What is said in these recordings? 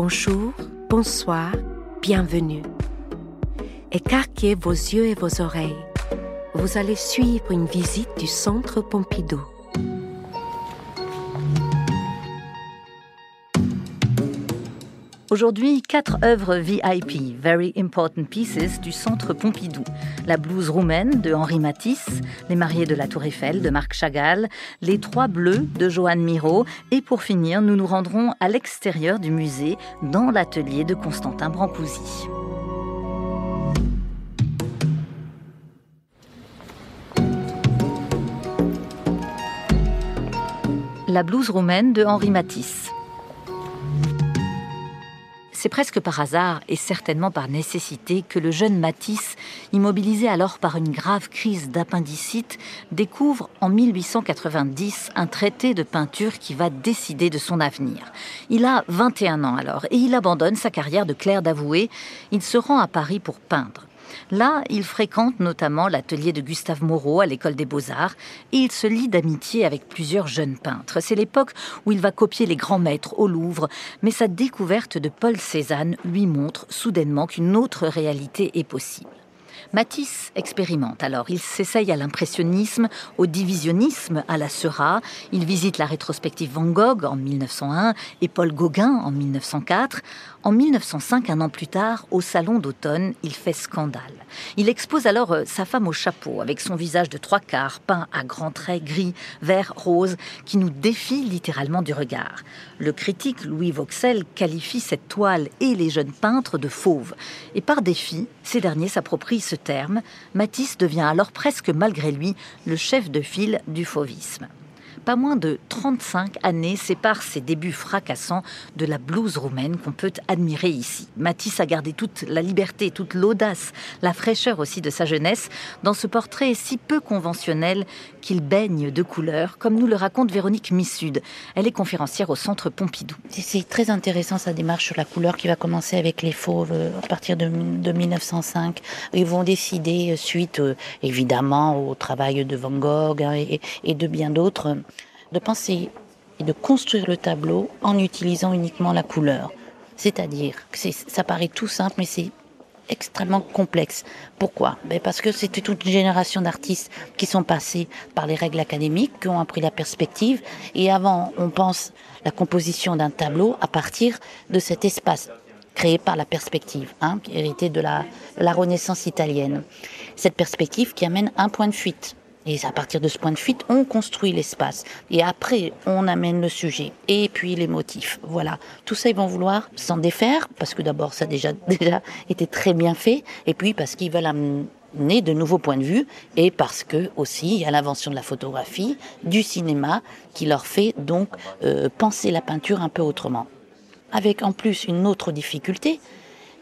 Bonjour, bonsoir, bienvenue. Écarquez vos yeux et vos oreilles. Vous allez suivre une visite du Centre Pompidou. Aujourd'hui, quatre œuvres VIP, Very Important Pieces, du Centre Pompidou. La blouse roumaine de Henri Matisse, Les mariés de la Tour Eiffel de Marc Chagall, Les Trois Bleus de Joanne Miro. Et pour finir, nous nous rendrons à l'extérieur du musée, dans l'atelier de Constantin Brancusi. La blouse roumaine de Henri Matisse. C'est presque par hasard et certainement par nécessité que le jeune Matisse, immobilisé alors par une grave crise d'appendicite, découvre en 1890 un traité de peinture qui va décider de son avenir. Il a 21 ans alors et il abandonne sa carrière de clerc d'avoué. Il se rend à Paris pour peindre. Là, il fréquente notamment l'atelier de Gustave Moreau à l'école des beaux-arts et il se lie d'amitié avec plusieurs jeunes peintres. C'est l'époque où il va copier les grands maîtres au Louvre, mais sa découverte de Paul Cézanne lui montre soudainement qu'une autre réalité est possible. Matisse expérimente alors. Il s'essaye à l'impressionnisme, au divisionnisme, à la Seurat. Il visite la rétrospective Van Gogh en 1901 et Paul Gauguin en 1904. En 1905, un an plus tard, au Salon d'automne, il fait scandale. Il expose alors euh, sa femme au chapeau, avec son visage de trois quarts, peint à grands traits gris, vert, rose, qui nous défie littéralement du regard. Le critique Louis Vauxel qualifie cette toile et les jeunes peintres de fauves. Et par défi, ces derniers s'approprient ce terme. Matisse devient alors presque malgré lui le chef de file du fauvisme pas moins de 35 années séparent ses débuts fracassants de la blouse roumaine qu'on peut admirer ici. Matisse a gardé toute la liberté, toute l'audace, la fraîcheur aussi de sa jeunesse dans ce portrait si peu conventionnel qu'il baigne de couleurs, comme nous le raconte Véronique Missud. Elle est conférencière au Centre Pompidou. C'est très intéressant sa démarche sur la couleur qui va commencer avec les fauves euh, à partir de, 1905. Ils vont décider, euh, suite euh, évidemment au travail de Van Gogh hein, et de bien d'autres, de penser et de construire le tableau en utilisant uniquement la couleur. C'est-à-dire que ça paraît tout simple, mais c'est extrêmement complexe. Pourquoi? Ben Parce que c'était toute une génération d'artistes qui sont passés par les règles académiques, qui ont appris la perspective. Et avant, on pense la composition d'un tableau à partir de cet espace créé par la perspective, hein, hérité de la Renaissance italienne. Cette perspective qui amène un point de fuite. Et à partir de ce point de fuite, on construit l'espace. Et après, on amène le sujet. Et puis les motifs. Voilà. Tout ça, ils vont vouloir s'en défaire, parce que d'abord, ça a déjà, été très bien fait. Et puis parce qu'ils veulent amener de nouveaux points de vue. Et parce que aussi, il y a l'invention de la photographie, du cinéma, qui leur fait donc euh, penser la peinture un peu autrement. Avec en plus une autre difficulté,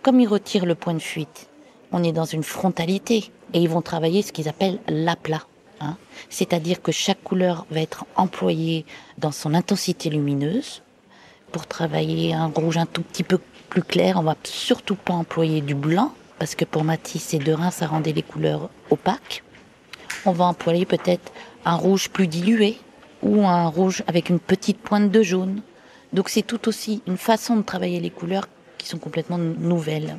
comme ils retirent le point de fuite, on est dans une frontalité. Et ils vont travailler ce qu'ils appellent l'aplat. Hein. C'est-à-dire que chaque couleur va être employée dans son intensité lumineuse. Pour travailler un rouge un tout petit peu plus clair, on va surtout pas employer du blanc, parce que pour Matisse et Derain, ça rendait les couleurs opaques. On va employer peut-être un rouge plus dilué, ou un rouge avec une petite pointe de jaune. Donc c'est tout aussi une façon de travailler les couleurs qui sont complètement nouvelles.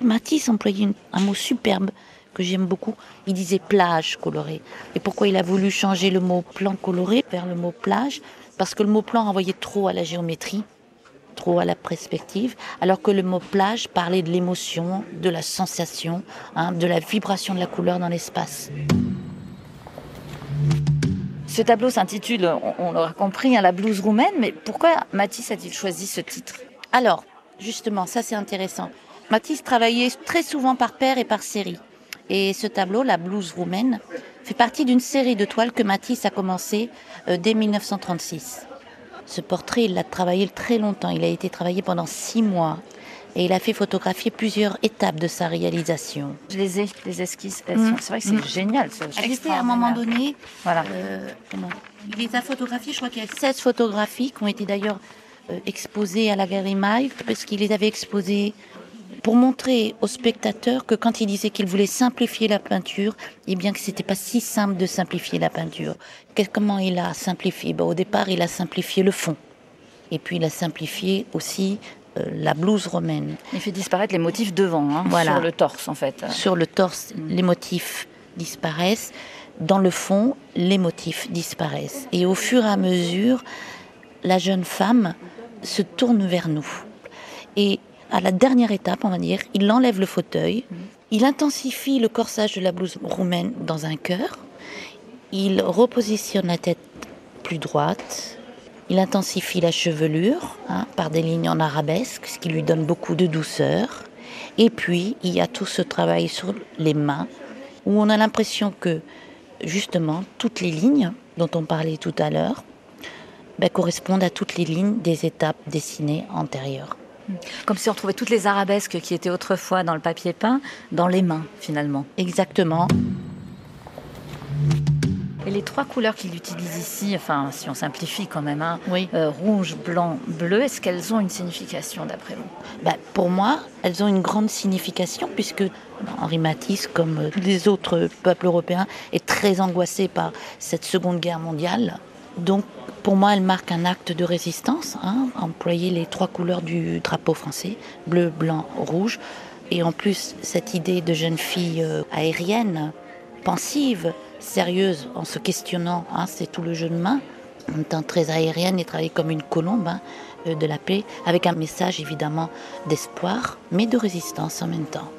Matisse employait un mot superbe que j'aime beaucoup. Il disait plage colorée. Et pourquoi il a voulu changer le mot plan coloré vers le mot plage? Parce que le mot plan renvoyait trop à la géométrie, trop à la perspective, alors que le mot plage parlait de l'émotion, de la sensation, hein, de la vibration de la couleur dans l'espace. Ce tableau s'intitule, on, l'aura compris, hein, La blouse roumaine, mais pourquoi Matisse a-t-il choisi ce titre? Alors, justement, ça c'est intéressant. Matisse travaillait très souvent par paire et par série. Et ce tableau, la blouse roumaine, fait partie d'une série de toiles que Matisse a commencé euh, dès 1936. Ce portrait, il l'a travaillé très longtemps. Il a été travaillé pendant six mois. Et il a fait photographier plusieurs étapes de sa réalisation. Je les ai, les esquisses. Mm. C'est vrai que c'est mm. génial. C'est à un moment donné. Voilà. Euh, il les a photographiés, je crois qu'il y a 16 photographies qui ont été d'ailleurs euh, exposées à la galerie Maille, parce qu'il les avait exposées pour montrer aux spectateurs que quand il disait qu'il voulait simplifier la peinture, eh bien que c'était pas si simple de simplifier la peinture. comment il a simplifié? Ben, Au départ, il a simplifié le fond. Et puis il a simplifié aussi euh, la blouse romaine. Il fait disparaître les motifs devant, hein, sur le torse en fait. Sur le torse, les motifs disparaissent. Dans le fond, les motifs disparaissent. Et au fur et à mesure, la jeune femme se tourne vers nous. Et à la dernière étape, on va dire, il enlève le fauteuil, mm. il intensifie le corsage de la blouse roumaine dans un cœur, il repositionne la tête plus droite, il intensifie la chevelure hein, par des lignes en arabesque, ce qui lui donne beaucoup de douceur. Et puis, il y a tout ce travail sur les mains, où on a l'impression que, justement, toutes les lignes dont on parlait tout à l'heure ben, correspondent à toutes les lignes des étapes dessinées antérieures. Comme si on trouvait toutes les arabesques qui étaient autrefois dans le papier peint dans les mains, finalement. Exactement. Et les trois couleurs qu'il utilise ici, enfin, si on simplifie quand même, hein, oui. Euh, rouge, blanc, bleu, est-ce qu'elles ont une signification d'après vous? Bah, Pour moi, elles ont une grande signification puisque Henri Matisse, comme euh, les autres peuples européens, est très angoissé par cette Seconde Guerre mondiale. Donc, pour moi, elle marque un acte de résistance, hein, employer les trois couleurs du drapeau français, bleu, blanc, rouge. Et en plus, cette idée de jeune fille euh, aérienne, pensive, sérieuse en se questionnant, hein, c'est tout le jeu de main, en étant très aérienne et travailler comme une colombe hein, euh, de la paix, avec un message évidemment d'espoir, mais de résistance en même temps.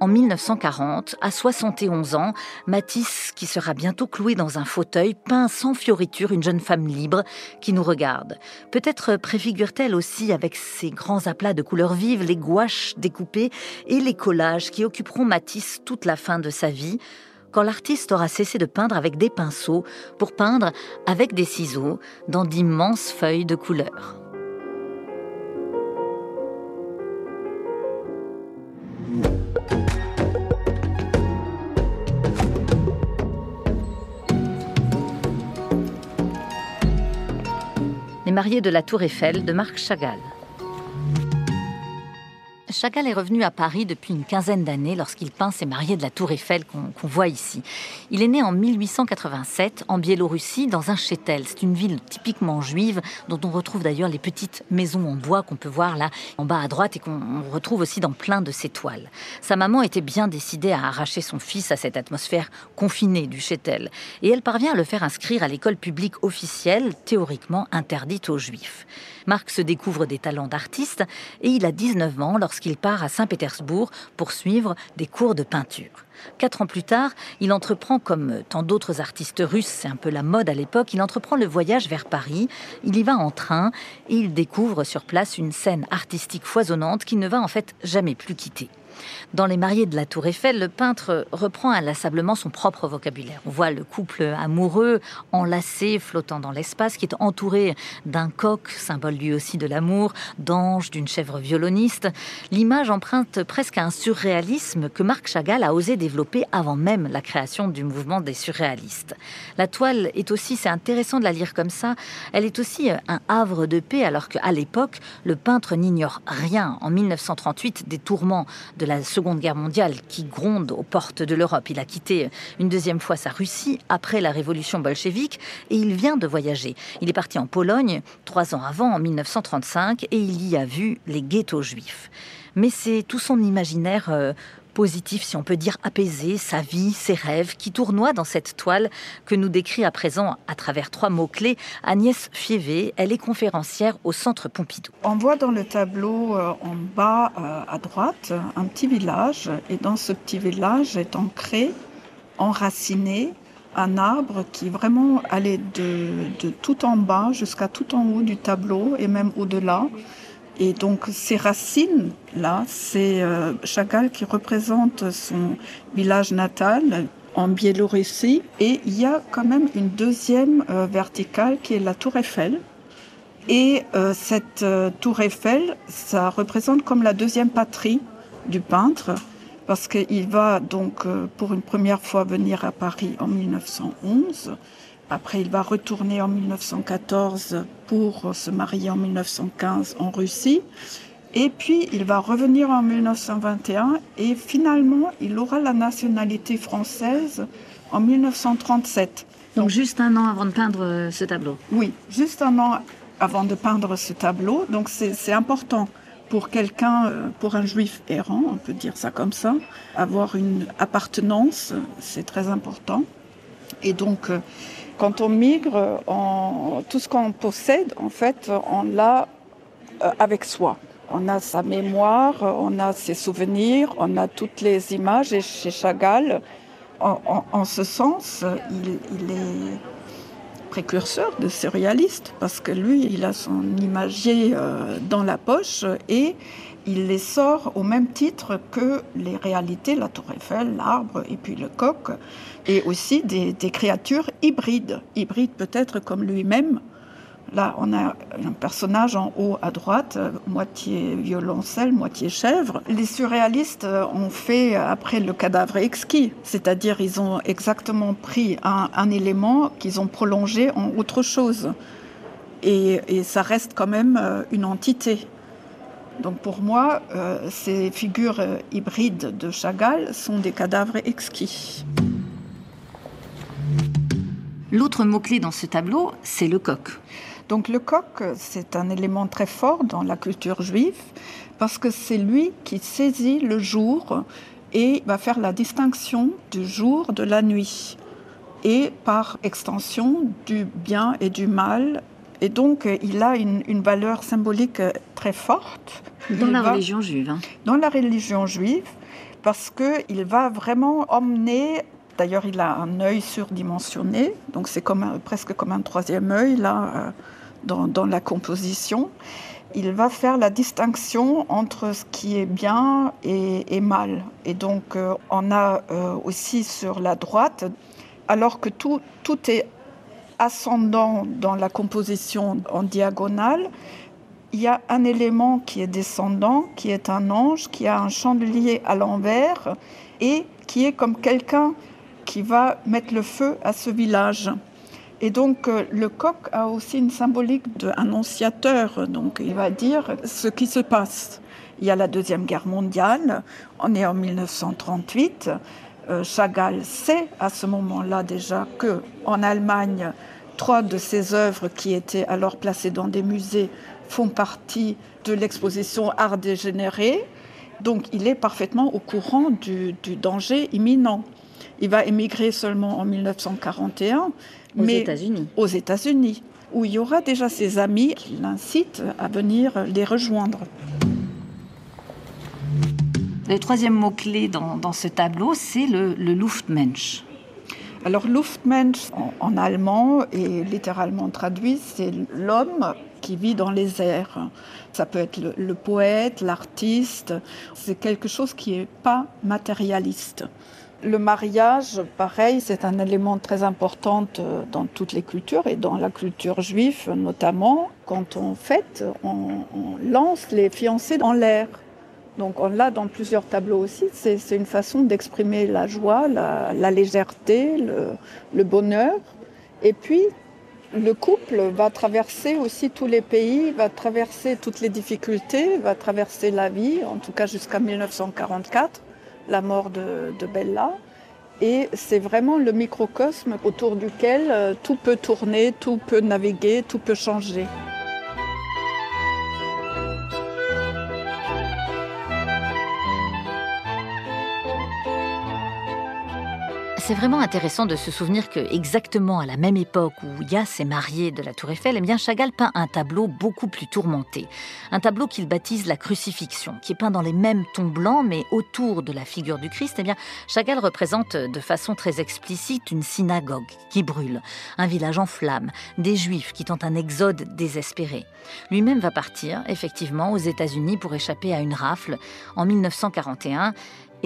En 1940, à 71 ans, Matisse, qui sera bientôt cloué dans un fauteuil, peint sans fioriture une jeune femme libre qui nous regarde. Peut-être préfigure-t-elle aussi avec ses grands aplats de couleurs vives les gouaches découpées et les collages qui occuperont Matisse toute la fin de sa vie, quand l'artiste aura cessé de peindre avec des pinceaux pour peindre avec des ciseaux dans d'immenses feuilles de couleurs. Les mariés de la Tour Eiffel de Marc Chagall. Chagall est revenu à Paris depuis une quinzaine d'années lorsqu'il peint ses mariés de la Tour Eiffel qu'on voit ici. Il est né en 1887 en Biélorussie dans un châtel. C'est une ville typiquement juive dont on retrouve d'ailleurs les petites maisons en bois qu'on peut voir là en bas à droite et qu'on retrouve aussi dans plein de ses toiles. Sa maman était bien décidée à arracher son fils à cette atmosphère confinée du châtel et elle parvient à le faire inscrire à l'école publique officielle théoriquement interdite aux juifs. Marc se découvre des talents d'artiste et il a 19 ans lorsqu'il part à Saint-Pétersbourg pour suivre des cours de peinture. Quatre ans plus tard, il entreprend, comme tant d'autres artistes russes, c'est un peu la mode à l'époque, il entreprend le voyage vers Paris, il y va en train et il découvre sur place une scène artistique foisonnante qu'il ne va en fait jamais plus quitter. Dans Les mariés de la Tour Eiffel, le peintre reprend inlassablement son propre vocabulaire. On voit le couple amoureux, enlacé, flottant dans l'espace, qui est entouré d'un coq, symbole lui aussi de l'amour, d'ange, d'une chèvre violoniste. L'image emprunte presque à un surréalisme que Marc Chagall a osé développer avant même la création du mouvement des surréalistes. La toile est aussi, c'est intéressant de la lire comme ça, elle est aussi un havre de paix alors qu'à l'époque, le peintre n'ignore rien. En 1938, des tourments de la Seconde Guerre mondiale qui gronde aux portes de l'Europe. Il a quitté une deuxième fois sa Russie après la révolution bolchevique et il vient de voyager. Il est parti en Pologne trois ans avant, en 1935, et il y a vu les ghettos juifs. Mais c'est tout son imaginaire euh, positif, si on peut dire apaisé, sa vie, ses rêves, qui tournoient dans cette toile que nous décrit à présent à travers trois mots-clés Agnès Fievé. Elle est conférencière au Centre Pompidou. On voit dans le tableau euh, en bas euh, à droite un petit village et dans ce petit village est ancré, enraciné, un arbre qui vraiment allait de, de tout en bas jusqu'à tout en haut du tableau et même au-delà. Et donc ces racines-là, c'est euh, Chagall qui représente son village natal en Biélorussie. Et il y a quand même une deuxième euh, verticale qui est la tour Eiffel. Et euh, cette tour Eiffel, ça représente comme la deuxième patrie du peintre, parce qu'il va donc pour une première fois venir à Paris en 1911. Après, il va retourner en 1914 pour se marier en 1915 en Russie. Et puis, il va revenir en 1921 et finalement, il aura la nationalité française en 1937. Donc juste un an avant de peindre euh, ce tableau Oui, juste un an avant de peindre ce tableau. Donc c'est important pour quelqu'un, euh, pour un juif errant, on peut dire ça comme ça, avoir une appartenance, c'est très important. Et donc, euh, quand on migre, tout ce qu'on possède, en fait, on l'a avec soi. On a sa mémoire, on a ses souvenirs, on a toutes les images. Et chez Chagall, en, ce sens, il, est précurseur de surréaliste parce que lui, il a son imagier euh, dans la poche et il les sort au même titre que les réalités, la tour Eiffel, l'arbre et puis le coq, et aussi des créatures hybrides, hybrides peut-être comme lui-même, Là, on a un personnage en haut à droite, moitié violoncelle, moitié chèvre. Les surréalistes ont fait après le cadavre exquis, c'est-à-dire ils ont exactement pris un, élément qu'ils ont prolongé en autre chose. Et, ça reste quand même euh, une entité. Donc pour moi, euh, ces figures euh, hybrides de Chagall sont des cadavres exquis. L'autre mot-clé dans ce tableau, c'est le coq. Donc le coq, c'est un élément très fort dans la culture juive parce que c'est lui qui saisit le jour et va faire la distinction du jour de la nuit et par extension du bien et du mal. Et donc il a une, valeur symbolique très forte. Dans la religion juive. Hein. Dans la religion juive, parce qu'il va vraiment emmener D'ailleurs, il a un œil surdimensionné, donc c'est comme presque comme un troisième œil là euh, dans, la composition. Il va faire la distinction entre ce qui est bien et, mal. Et donc, euh, on a euh, aussi sur la droite, alors que tout, tout est ascendant dans la composition en diagonale, il y a un élément qui est descendant, qui est un ange, qui a un chandelier à l'envers et qui est comme quelqu'un qui va mettre le feu à ce village. Et donc euh, le coq a aussi une symbolique d'annonciateur, donc il va dire ce qui se passe. Il y a la Deuxième Guerre mondiale, on est en 1938. Euh, Chagall sait à ce moment-là déjà que en Allemagne, trois de ses œuvres qui étaient alors placées dans des musées font partie de l'exposition Art dégénéré. Donc il est parfaitement au courant du danger imminent. Il va émigrer seulement en 1941. Aux États-Unis. Aux États-Unis, où il y aura déjà ses amis qui l'incitent à venir les rejoindre. Le troisième mot-clé dans, ce tableau, c'est le, Luftmensch. Alors Luftmensch en, allemand et littéralement traduit, c'est l'homme qui vit dans les airs. Ça peut être le poète, l'artiste. C'est quelque chose qui n'est pas matérialiste. Le mariage, pareil, c'est un élément très important euh, dans toutes les cultures et dans la culture juive notamment. Quand on fête, on, lance les fiancés dans l'air. Donc on l'a dans plusieurs tableaux aussi. C'est une façon d'exprimer la joie, la, légèreté, le, bonheur. Et puis le couple va traverser aussi tous les pays, va traverser toutes les difficultés, va traverser la vie, en tout cas jusqu'à 1944 la mort de, Bella. Et c'est vraiment le microcosme autour duquel euh, tout peut tourner, tout peut naviguer, tout peut changer. C'est vraiment intéressant de se souvenir que exactement à la même époque où Ya s'est marié de la Tour Eiffel, eh Chagall peint un tableau beaucoup plus tourmenté, un tableau qu'il baptise la crucifixion, qui est peint dans les mêmes tons blancs mais autour de la figure du Christ. Eh bien Chagall représente de façon très explicite une synagogue qui brûle, un village en flammes, des Juifs qui tentent un exode désespéré. Lui-même va partir effectivement aux États-Unis pour échapper à une rafle en 1941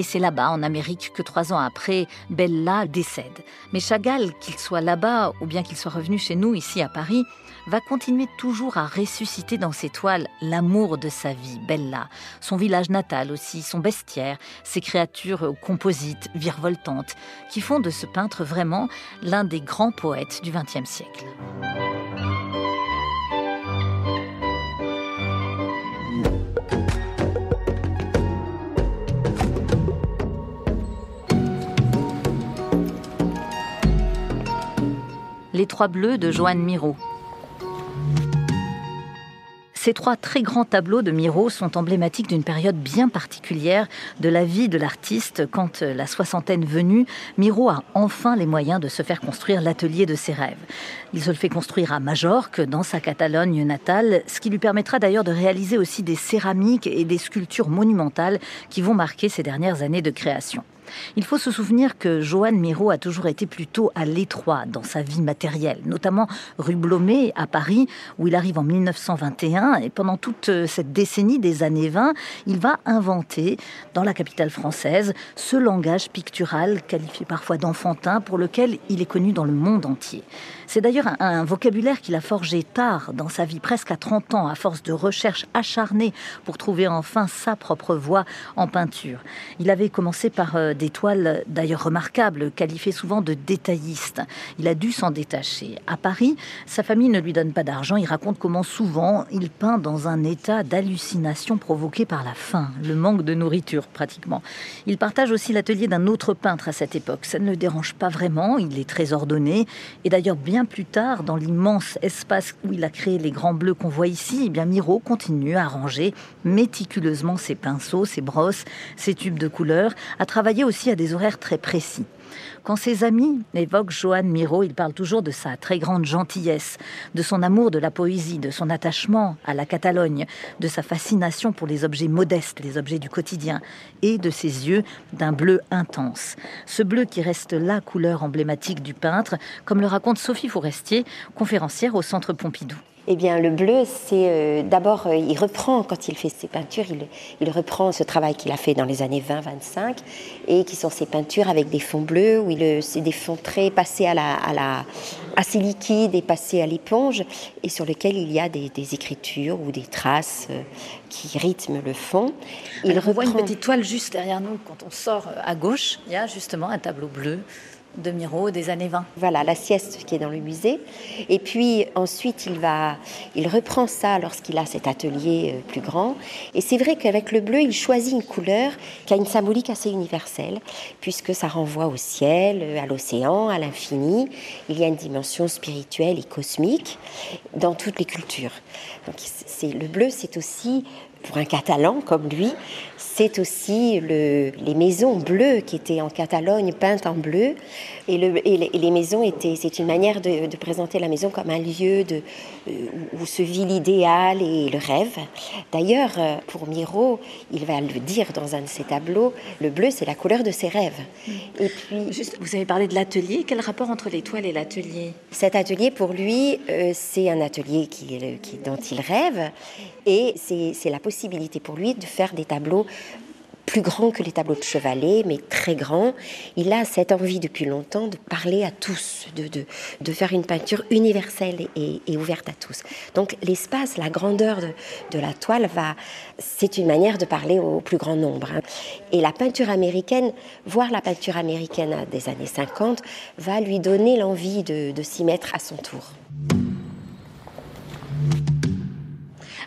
et c'est là-bas, en Amérique, que trois ans après, Bella décède. Mais Chagall, qu'il soit là-bas ou bien qu'il soit revenu chez nous, ici à Paris, va continuer toujours à ressusciter dans ses toiles l'amour de sa vie, Bella, son village natal aussi, son bestiaire, ses créatures composites, virevoltantes, qui font de ce peintre vraiment l'un des grands poètes du XXe siècle. Les Trois Bleus de Joanne Miro. Ces trois très grands tableaux de Miro sont emblématiques d'une période bien particulière de la vie de l'artiste. Quand la soixantaine venue, Miro a enfin les moyens de se faire construire l'atelier de ses rêves. Il se le fait construire à Majorque, dans sa Catalogne natale, ce qui lui permettra d'ailleurs de réaliser aussi des céramiques et des sculptures monumentales qui vont marquer ses dernières années de création. Il faut se souvenir que Johan Miro a toujours été plutôt à l'étroit dans sa vie matérielle, notamment rue Blomet à Paris, où il arrive en 1921. Et pendant toute euh, cette décennie des années 20, il va inventer, dans la capitale française, ce langage pictural qualifié parfois d'enfantin, pour lequel il est connu dans le monde entier. C'est d'ailleurs un, vocabulaire qu'il a forgé tard dans sa vie, presque à 30 ans, à force de recherches acharnées pour trouver enfin sa propre voie en peinture. Il avait commencé par euh, des toiles d'ailleurs remarquables, qualifiées souvent de détaillistes. Il a dû s'en détacher. À Paris, sa famille ne lui donne pas d'argent. Il raconte comment souvent il peint dans un état d'hallucination provoqué par la faim, le manque de nourriture pratiquement. Il partage aussi l'atelier d'un autre peintre à cette époque. Ça ne le dérange pas vraiment, il est très ordonné. Et d'ailleurs, bien plus tard, dans l'immense espace où il a créé les grands bleus qu'on voit ici, eh bien Miro continue à ranger méticuleusement ses pinceaux, ses brosses, ses tubes de couleurs, à travailler aussi à des horaires très précis. Quand ses amis évoquent Johan Miro, il parle toujours de sa très grande gentillesse, de son amour de la poésie, de son attachement à la Catalogne, de sa fascination pour les objets modestes, les objets du quotidien, et de ses yeux d'un bleu intense. Ce bleu qui reste la couleur emblématique du peintre, comme le raconte Sophie Forestier, conférencière au Centre Pompidou. Eh bien, le bleu, c'est euh, d'abord, euh, il reprend, quand il fait ses peintures, il, il reprend ce travail qu'il a fait dans les années 20-25, et qui sont ses peintures avec des fonds bleus, où il, c'est des fonds très passés à la, à la, assez liquides et passés à l'éponge, et sur lesquels il y a des, des écritures ou des traces euh, qui rythment le fond. Il reprend... on voit une petite toile juste derrière nous, quand on sort à gauche, il y a justement un tableau bleu de Miro des années 20. Voilà, la sieste qui est dans le musée. Et puis ensuite, il, va, il reprend ça lorsqu'il a cet atelier euh, plus grand. Et c'est vrai qu'avec le bleu, il choisit une couleur qui a une symbolique assez universelle, puisque ça renvoie au ciel, à l'océan, à l'infini. Il y a une dimension spirituelle et cosmique dans toutes les cultures. Donc, c'est, le bleu, c'est aussi pour un Catalan comme lui, c'est aussi le, les maisons bleues qui étaient en Catalogne peintes en bleu. Et, le, et, les, maisons étaient, c'est une manière de, de, présenter la maison comme un lieu de, euh, où se vit l'idéal et le rêve. D'ailleurs, euh, pour Miro, il va le dire dans un de ses tableaux, le bleu, c'est la couleur de ses rêves. Et puis, Juste, vous avez parlé de l'atelier. Quel rapport entre l'étoile et l'atelier? Cet atelier, pour lui, euh, c'est un atelier qui, qui, dont il rêve. Et c'est la possibilité pour lui de faire des tableaux plus grands que les tableaux de chevalet, mais très grands. Il a cette envie depuis longtemps de parler à tous, de, faire une peinture universelle et, ouverte à tous. Donc l'espace, la grandeur de, la toile, c'est une manière de parler au plus grand nombre. Hein. Et la peinture américaine, voir la peinture américaine des années 50, va lui donner l'envie de s'y mettre à son tour.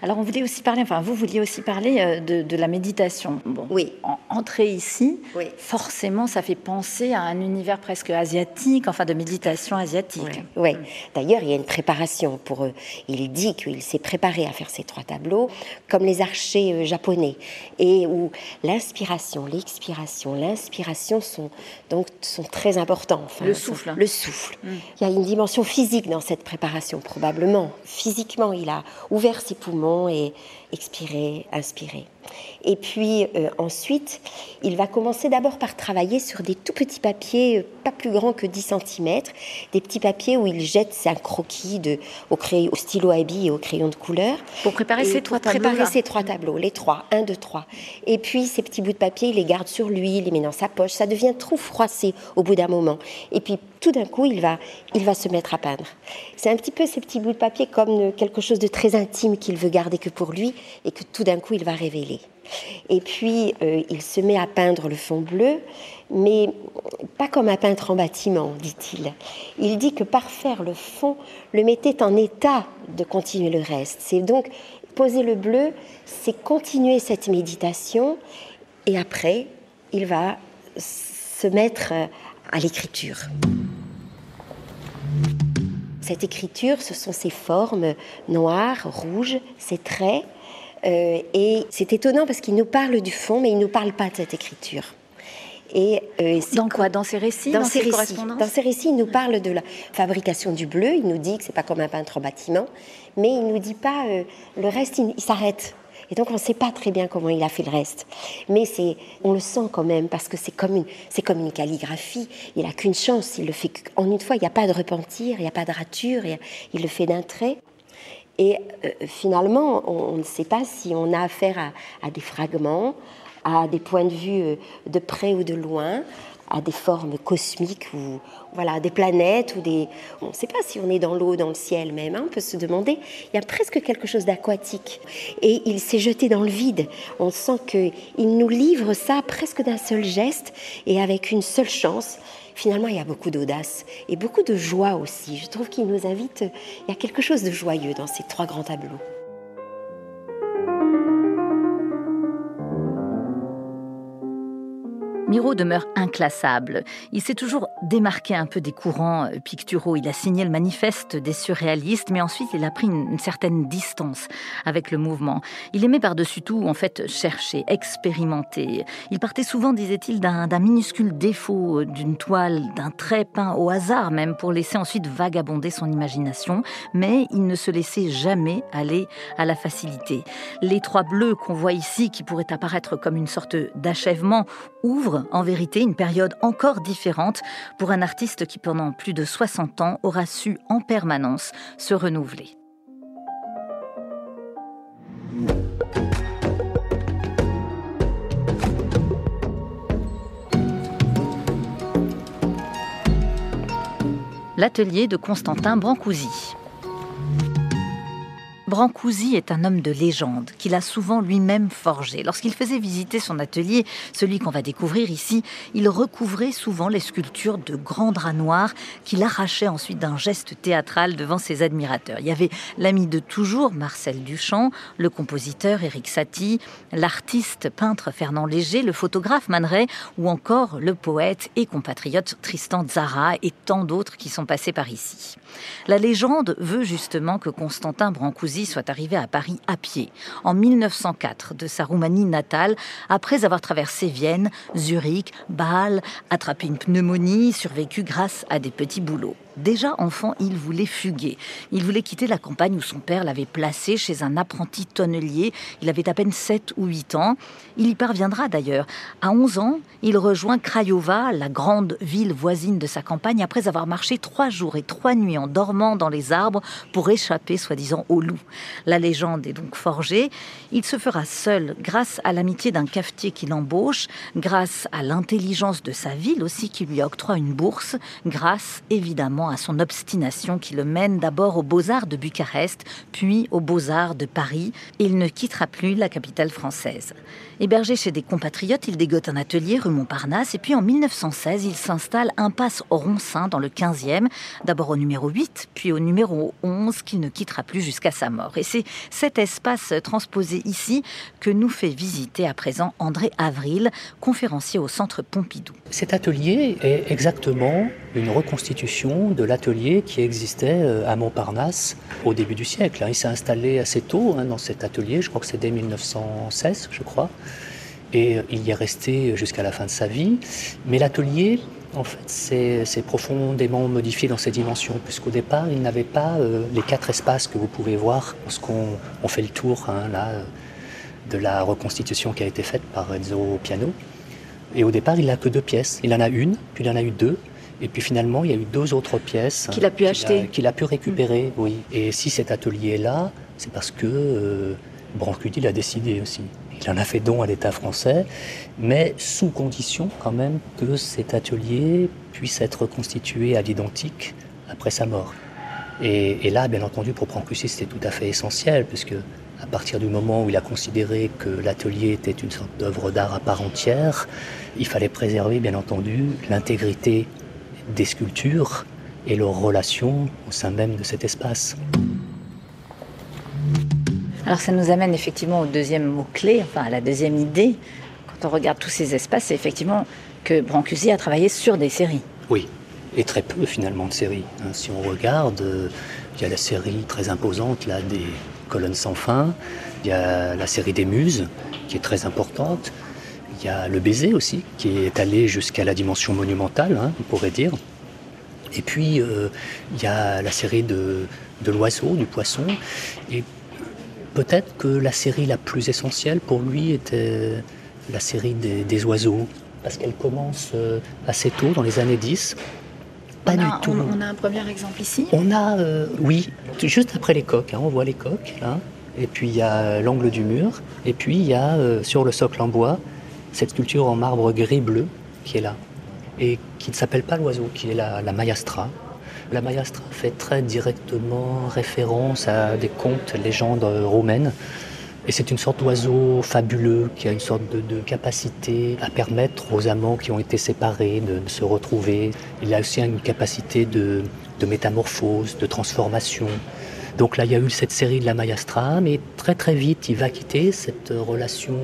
Alors, on voulait aussi parler, enfin, vous vouliez aussi parler euh, de, de la méditation. Bon, oui. En, entrer ici, oui. forcément, ça fait penser à un univers presque asiatique, enfin, de méditation asiatique. Oui. oui. D'ailleurs, il y a une préparation pour eux. Il dit qu'il s'est préparé à faire ces trois tableaux, comme les archers euh, japonais, et où l'inspiration, l'expiration, l'inspiration sont donc sont très importants. Enfin, le souffle. Le souffle. Mm. Il y a une dimension physique dans cette préparation, probablement. Physiquement, il a ouvert ses poumons et expirer, inspirer. Et puis euh, ensuite, il va commencer d'abord par travailler sur des tout petits papiers, euh, pas plus grands que 10 cm, des petits papiers où il jette un croquis de, au, crayon, au stylo à billes et au crayon de couleur. Pour préparer ces trois tableaux. Préparer ces trois tableaux, les trois, un, deux, trois. Et puis ces petits bouts de papier, il les garde sur lui, il les met dans sa poche. Ça devient trop froissé au bout d'un moment. Et puis tout d'un coup, il va, il va se mettre à peindre. C'est un petit peu ces petits bouts de papier comme quelque chose de très intime qu'il veut garder que pour lui et que tout d'un coup il va révéler. Et puis euh, il se met à peindre le fond bleu, mais pas comme un peintre en bâtiment, dit-il. Il dit que par faire le fond le mettait en état de continuer le reste. C'est donc poser le bleu, c'est continuer cette méditation, et après il va se mettre à l'écriture. Cette écriture, ce sont ces formes noires, rouges, ces traits. Euh, et c'est étonnant parce qu'il nous parle du fond, mais il ne nous parle pas de cette écriture. Et, euh, dans quoi Dans ses récits Dans, ses, récits. Dans ses récits, il nous parle de la fabrication du bleu. Il nous dit que c'est pas comme un peintre en bâtiment, mais il nous dit pas euh, le reste. Il, s'arrête. Et donc on ne sait pas très bien comment il a fait le reste, mais c'est, on le sent quand même parce que c'est comme une, c'est comme une calligraphie. Il a qu'une chance. Il le fait en une fois. Il n'y a pas de repentir, il n'y a pas de rature. Il, le fait d'un trait. Et euh, finalement, on, ne sait pas si on a affaire à des fragments, à des points de vue euh, de près ou de loin, à des formes cosmiques ou voilà des planètes ou des on ne sait pas si on est dans l'eau dans le ciel même hein, on peut se demander. Il y a presque quelque chose d'aquatique. Et il s'est jeté dans le vide. On sent que il nous livre ça presque d'un seul geste et avec une seule chance finalement il y a beaucoup d'audace et beaucoup de joie aussi. Je trouve qu'il nous invite il y a quelque chose de joyeux dans ces trois grands tableaux Miro demeure inclassable. Il s'est toujours démarqué un peu des courants euh, picturaux. Il a signé le manifeste des surréalistes, mais ensuite il a pris une, certaine distance avec le mouvement. Il aimait par-dessus tout, en fait, chercher, expérimenter. Il partait souvent, disait-il, d'un minuscule défaut, euh, d'une toile, d'un trait peint au hasard même, pour laisser ensuite vagabonder son imagination, mais il ne se laissait jamais aller à la facilité. Les trois bleus qu'on voit ici, qui pourraient apparaître comme une sorte d'achèvement, ouvrent en vérité une période encore différente pour un artiste qui pendant plus de 60 ans aura su en permanence se renouveler. L'atelier de Constantin Brancusi. Brancusi est un homme de légende qu'il a souvent lui-même forgé. Lorsqu'il faisait visiter son atelier, celui qu'on va découvrir ici, il recouvrait souvent les sculptures de grands draps noirs qu'il arrachait ensuite d'un geste théâtral devant ses admirateurs. Il y avait l'ami de toujours, Marcel Duchamp, le compositeur Éric Satie, l'artiste peintre Fernand Léger, le photographe Man ou encore le poète et compatriote Tristan Zara et tant d'autres qui sont passés par ici. La légende veut justement que Constantin Brancusi soit arrivé à Paris à pied en 1904 de sa Roumanie natale après avoir traversé Vienne, Zurich, Bâle, attrapé une pneumonie, survécu grâce à des petits boulots. Déjà enfant, il voulait fuguer. Il voulait quitter la campagne où son père l'avait placé chez un apprenti tonnelier. Il avait à peine 7 ou 8 ans. Il y parviendra d'ailleurs. À 11 ans, il rejoint Craiova, la grande ville voisine de sa campagne, après avoir marché trois jours et trois nuits en dormant dans les arbres pour échapper, soi-disant, au loup. La légende est donc forgée. Il se fera seul grâce à l'amitié d'un cafetier qui l'embauche, grâce à l'intelligence de sa ville aussi qui lui octroie une bourse, grâce évidemment à son obstination qui le mène d'abord aux Beaux-Arts de Bucarest, puis aux Beaux-Arts de Paris. Il ne quittera plus la capitale française. Hébergé chez des compatriotes, il dégote un atelier rue Montparnasse et puis en 1916, il s'installe impasse Roncin dans le 15e, d'abord au numéro 8, puis au numéro 11 qu'il ne quittera plus jusqu'à sa mort. Et c'est cet espace transposé ici que nous fait visiter à présent André Avril, conférencier au Centre Pompidou. Cet atelier est exactement une reconstitution de l'atelier qui existait euh, à Montparnasse au début du siècle. Hein. Il s'est installé assez tôt hein, dans cet atelier, je crois que c'est dès 1916, je crois, et euh, il y est resté jusqu'à la fin de sa vie. Mais l'atelier, en fait, s'est profondément modifié dans ses dimensions, puisqu'au départ, il n'avait pas euh, les quatre espaces que vous pouvez voir lorsqu'on on fait le tour hein, là, de la reconstitution qui a été faite par Enzo Piano. Et au départ, il n'a que deux pièces. Il en a une, puis il en a eu deux, et puis finalement, il y a eu deux autres pièces qu'il a pu acheter, qu'il a, pu récupérer. Mm. Oui. Et si cet atelier est là, c'est parce que euh, Brancusi l'a décidé aussi. Il en a fait don à l'État français, mais sous condition quand même que cet atelier puisse être constitué à l'identique après sa mort. Et, là, bien entendu, pour Brancusi, c'était tout à fait essentiel, puisque à partir du moment où il a considéré que l'atelier était une sorte d'œuvre d'art à part entière, il fallait préserver, bien entendu, l'intégrité des sculptures et leur relation au sein même de cet espace. Alors ça nous amène effectivement au deuxième mot-clé, enfin à la deuxième idée. Quand on regarde tous ces espaces, c'est effectivement que Brancusi a travaillé sur des séries. Oui, et très peu finalement de séries. Hein. Si on regarde, euh, il y a la série très imposante là des colonnes sans fin, il y a la série des muses qui est très importante, il y a le baiser aussi qui est allé jusqu'à la dimension monumentale, hein, on pourrait dire. Et puis euh, il y a la série de, l'oiseau, du poisson, et peut-être que la série la plus essentielle pour lui était la série des, oiseaux, parce qu'elle commence euh, assez tôt, dans les années 10, pas du tout. On, a un premier exemple ici On a, euh, oui, juste après les coques, hein, on voit les coques, là. Et puis il y a l'angle du mur. Et puis il y a euh, sur le socle en bois cette sculpture en marbre gris-bleu qui est là. Et qui ne s'appelle pas l'oiseau, qui est la, la. La maillastra fait très directement référence à des contes, légendes romaines. Et c'est une sorte d'oiseau fabuleux qui a une sorte de, capacité à permettre aux amants qui ont été séparés de, se retrouver. Il a aussi une capacité de, métamorphose, de transformation. Donc là, il y a eu cette série de la Maillastra, mais très très vite, il va quitter cette relation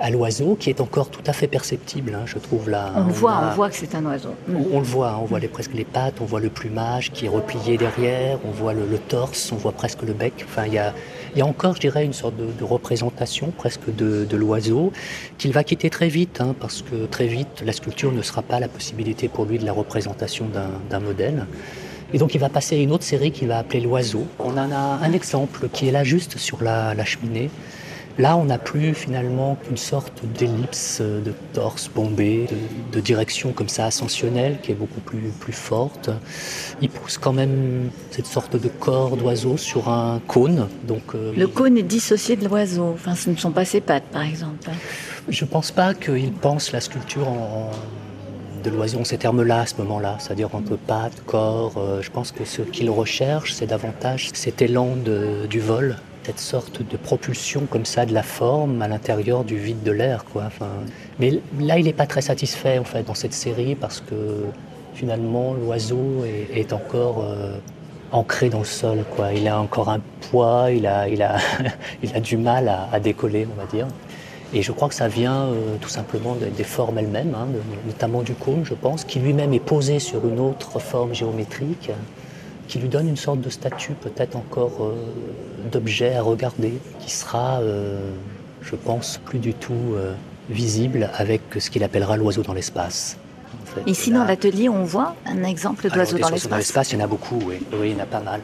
à l'oiseau qui est encore tout à fait perceptible, hein, je trouve là. On, voit, on voit que c'est un oiseau. On, le voit, hein, on voit les, presque les pattes, on voit le plumage qui est replié derrière, on voit le, torse, on voit presque le bec. Enfin, il y a, y a encore, je dirais, une sorte de, représentation presque de, l'oiseau qu'il va quitter très vite, hein, parce que très vite, la sculpture ne sera pas la possibilité pour lui de la représentation d'un modèle. Et donc il va passer à une autre série qu'il va appeler l'oiseau. On en a un exemple qui est là juste sur la cheminée. Là, on n'a plus finalement qu'une sorte d'ellipse de torse bombé, de, direction comme ça ascensionnelle qui est beaucoup plus, plus forte. Il pousse quand même cette sorte de corps d'oiseau sur un cône. Donc, euh, Le cône est dissocié de l'oiseau. Enfin, ce ne sont pas ses pattes, par exemple. Je ne pense pas qu'il pense la sculpture en, de l'oiseau en ces termes-là à ce moment-là, c'est-à-dire entre pattes, corps. Euh, je pense que ce qu'il recherche, c'est davantage cet élan du vol cette sorte de propulsion comme ça de la forme à l'intérieur du vide de l'air. Mais là, il n'est pas très satisfait en dans cette série parce que finalement l'oiseau est, encore euh, ancré dans le sol. Quoi. Il a encore un poids, il a, il a, il a du mal à, décoller, on va dire. Et je crois que ça vient euh, tout simplement des, formes elles-mêmes, hein, notamment du cône, je pense, qui lui-même est posé sur une autre forme géométrique qui lui donne une sorte de statut peut-être encore euh, d'objet à regarder, qui sera, euh, je pense, plus du tout euh, visible avec ce qu'il appellera l'oiseau dans l'espace. Ici, dans l'atelier, on voit un exemple d'oiseau dans l'espace. Dans l'espace, il y en a beaucoup, oui. Oui, il y en a pas mal.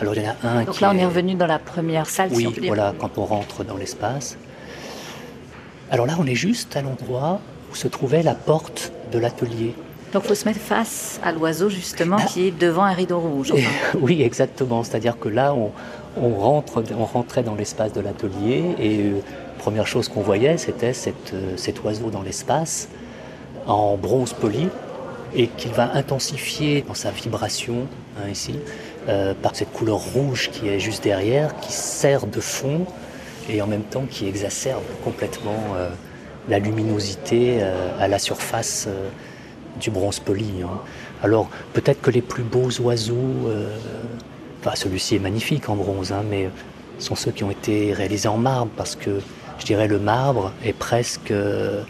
Alors, il y en a un Donc là, on est revenu dans la première salle, Oui, voilà, quand on rentre dans l'espace. Alors là, on est juste à l'endroit où se trouvait la porte de l'atelier. Donc il faut se mettre face à l'oiseau justement qui est devant un rideau rouge. oui, exactement. C'est-à-dire que là, on, rentre, on rentrait dans l'espace de l'atelier et euh, première chose qu'on voyait, c'était euh, cet oiseau dans l'espace en bronze poli et qu'il va intensifier dans sa vibration hein, ici euh, par cette couleur rouge qui est juste derrière, qui sert de fond et en même temps qui exacerbe complètement la luminosité à la surface du bronze poli. Hein. Alors peut-être que les plus beaux oiseaux, euh, enfin celui-ci est magnifique en bronze, hein, mais sont ceux qui ont été réalisés en marbre, parce que je dirais le marbre est presque euh,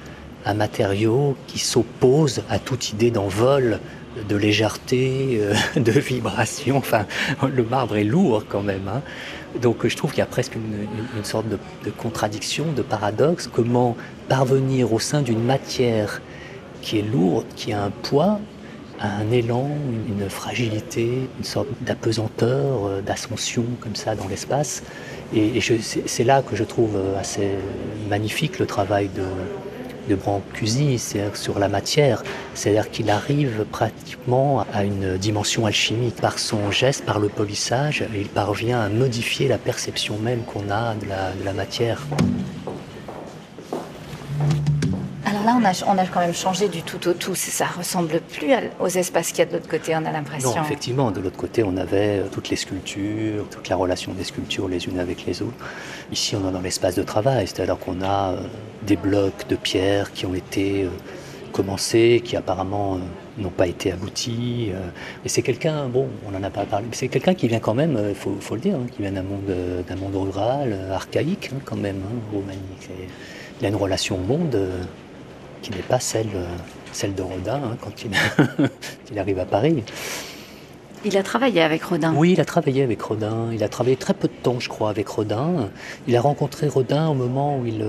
un matériau qui s'oppose à toute idée d'envol, de légèreté, euh, de vibration. Enfin, le marbre est lourd quand même. Hein. Donc je trouve qu'il y a presque une, sorte de, de, contradiction, de paradoxe. Comment parvenir au sein d'une matière qui est lourde, qui a un poids, un élan, une fragilité, une sorte d'apesanteur, euh, d'ascension comme ça dans l'espace. Et, c'est là que je trouve euh, assez magnifique le travail de, Brancusi, c'est sur la matière. C'est-à-dire qu'il arrive pratiquement à une dimension alchimique. Par son geste, par le polissage, il parvient à modifier la perception même qu'on a de la matière là, on a, quand même changé du tout au tout. Ça ressemble plus aux espaces qu'il y a de l'autre côté, on a l'impression. Non, effectivement, de l'autre côté, on avait euh, toutes les sculptures, toute la relation des sculptures les unes avec les autres. Ici, on est dans l'espace de travail, c'est-à-dire qu'on a euh, des blocs de pierre qui ont été euh, commencés, qui apparemment n'ont pas été aboutis. Et c'est quelqu'un, bon, on n'en a pas parlé, mais c'est quelqu'un qui vient quand même, il faut, le dire, hein, qui vient d'un monde, d'un monde rural, archaïque hein, quand même, hein, Roumanie. Il a une relation au monde qui n'est pas celle, celle de Rodin hein, quand il, arrive à Paris. Il a travaillé avec Rodin Oui, il a travaillé avec Rodin. Il a travaillé très peu de temps, je crois, avec Rodin. Il a rencontré Rodin au moment où il,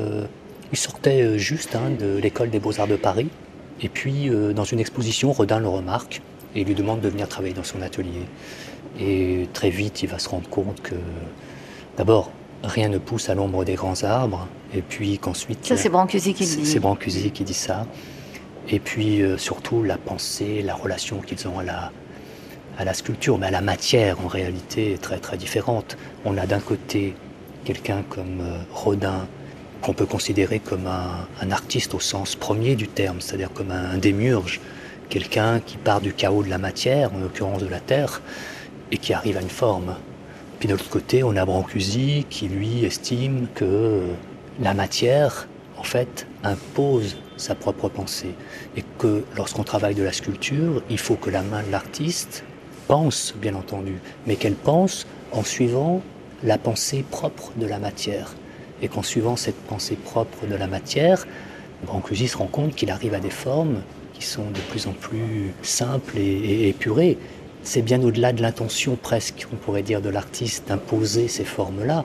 il sortait juste hein, de l'école des beaux-arts de Paris. Et puis, dans une exposition, Rodin le remarque et lui demande de venir travailler dans son atelier. Et très vite, il va se rendre compte que, d'abord, rien ne pousse à l'ombre des grands arbres, et puis qu'ensuite... Ça, c'est Brancusi qui dit. C'est Brancusi qui dit ça. Et puis, euh, surtout, la pensée, la relation qu'ils ont à la, à la sculpture, mais à la matière, en réalité, est très, très différente. On a d'un côté quelqu'un comme euh, Rodin, qu'on peut considérer comme un, un, artiste au sens premier du terme, c'est-à-dire comme un démiurge, quelqu'un qui part du chaos de la matière, en l'occurrence de la terre, et qui arrive à une forme. Puis de l'autre côté, on a Brancusi qui lui estime que la matière, en fait, impose sa propre pensée. Et que lorsqu'on travaille de la sculpture, il faut que la main de l'artiste pense, bien entendu, mais qu'elle pense en suivant la pensée propre de la matière. Et qu'en suivant cette pensée propre de la matière, Brancusi se rend compte qu'il arrive à des formes qui sont de plus en plus simples et, épurées. C'est bien au-delà de l'intention presque, on pourrait dire, de l'artiste d'imposer ces formes-là.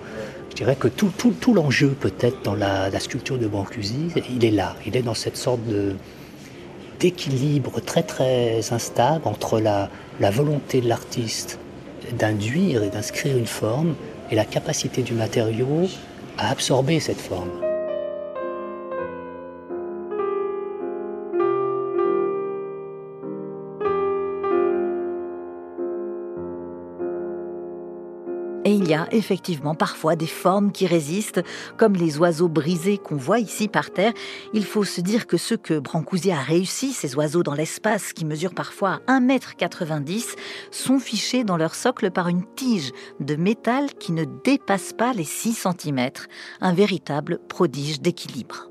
Je dirais que tout, tout, tout l'enjeu peut-être dans la, sculpture de Brancusi, il est là. Il est dans cette sorte de, d'équilibre très très instable entre la, la volonté de l'artiste d'induire et d'inscrire une forme et la capacité du matériau à absorber cette forme. Il y a effectivement parfois des formes qui résistent, comme les oiseaux brisés qu'on voit ici par terre. Il faut se dire que ce que Brancusi a réussi, ces oiseaux dans l'espace qui mesurent parfois 1,90 m, sont fichés dans leur socle par une tige de métal qui ne dépasse pas les 6 cm. Un véritable prodige d'équilibre.